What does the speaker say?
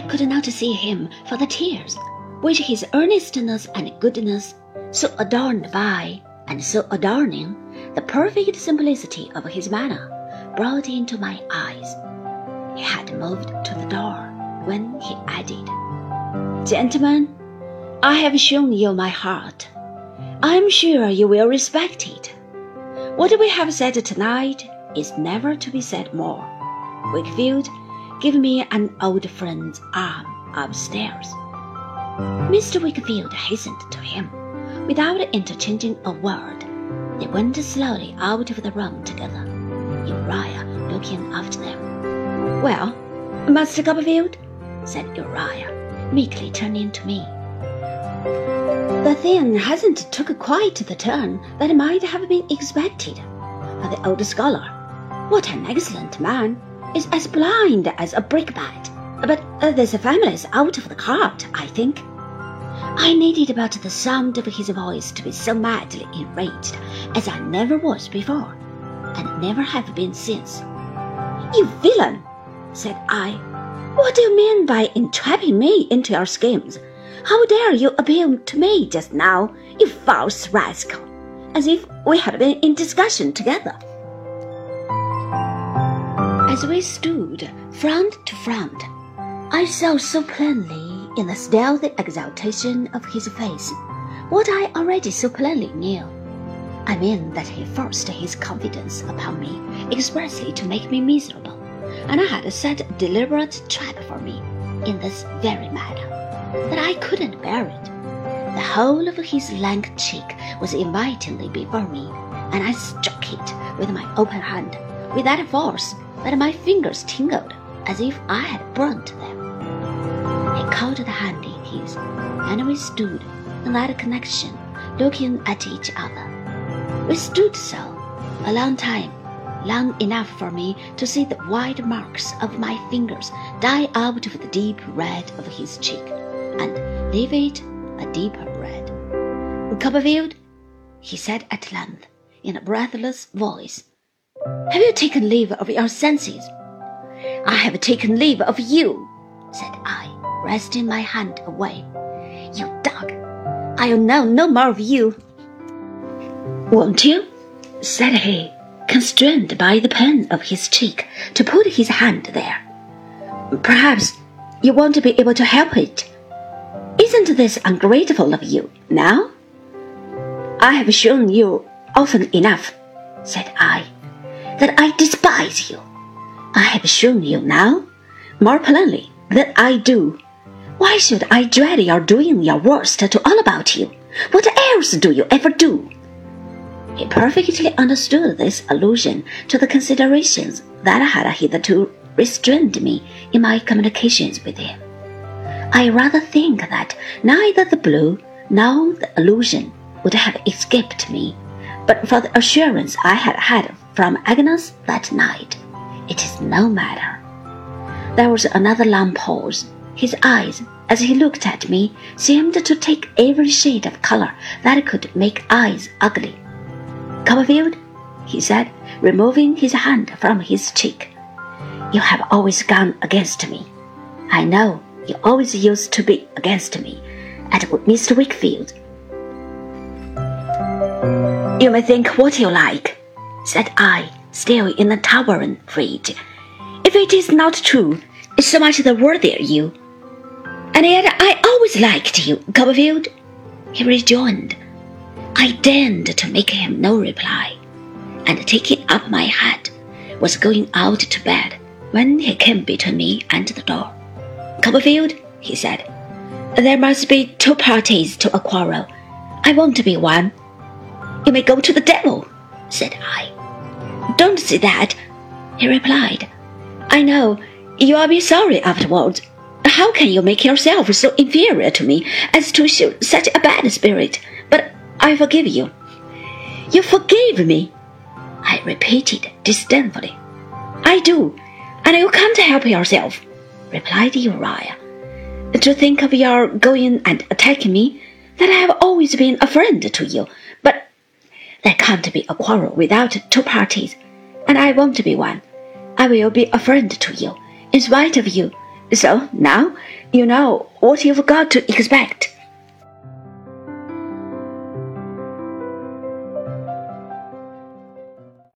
I could not see him for the tears which his earnestness and goodness, so adorned by and so adorning the perfect simplicity of his manner, brought into my eyes. He had moved to the door when he added, Gentlemen, I have shown you my heart. I am sure you will respect it. What we have said tonight is never to be said more. Wickfield, give me an old friend's arm um, upstairs. Mr. Wickfield hastened to him. Without interchanging a word, they went slowly out of the room together, Uriah looking after them. Well, Master Copperfield, said Uriah, meekly turning to me. The thing hasn't took quite the turn that might have been expected. But the old scholar, what an excellent man, is as blind as a brickbat. But uh, this family's out of the cart, I think. I needed but the sound of his voice to be so madly enraged as I never was before, and never have been since. You villain, said I. What do you mean by entrapping me into your schemes? How dare you appeal to me just now, you false rascal, as if we had been in discussion together? As we stood front to front, I saw so plainly in the stealthy exaltation of his face what I already so plainly knew. I mean that he forced his confidence upon me expressly to make me miserable, and I had set a deliberate trap for me in this very matter, that I couldn't bear it. The whole of his lank cheek was invitingly before me, and I struck it with my open hand with that force that my fingers tingled as if I had burnt them. He caught the hand in his, and we stood in that connection, looking at each other. We stood so a long time, long enough for me to see the white marks of my fingers die out of the deep red of his cheek, and leave it a deeper red. Copperfield, he said at length, in a breathless voice, have you taken leave of your senses? I have taken leave of you, said I, wresting my hand away. You dog! I'll know no more of you. Won't you? said he, constrained by the pain of his cheek to put his hand there. Perhaps you won't be able to help it. Isn't this ungrateful of you now? I have shown you often enough, said I, that I despise you. I have shown you now, more plainly than I do. Why should I dread your doing your worst to all about you? What else do you ever do? He perfectly understood this allusion to the considerations that had hitherto restrained me in my communications with him. I rather think that neither the blue nor the allusion would have escaped me, but for the assurance I had had from Agnes that night. It is no matter. There was another long pause. His eyes, as he looked at me, seemed to take every shade of color that could make eyes ugly. Copperfield, he said, removing his hand from his cheek, you have always gone against me. I know you always used to be against me at Mr. Wickfield. You may think what you like, said I, still in a towering rage. If it is not true, so much the worthier you. And yet I always liked you, Copperfield, he rejoined. I deigned to make him no reply, and taking up my hat, was going out to bed when he came between me and the door. Copperfield, he said, there must be two parties to a quarrel. I won't be one. You may go to the devil, said I. Don't say that, he replied. I know you'll be sorry afterwards. How can you make yourself so inferior to me as to show such a bad spirit? But I forgive you. You forgive me? I repeated disdainfully. I do, and you can't help yourself, replied Uriah. To think of your going and attacking me, that I have always been a friend to you, but there can't be a quarrel without two parties, and I won't be one. I will be a friend to you, in spite of you. So now you know what you've got to expect.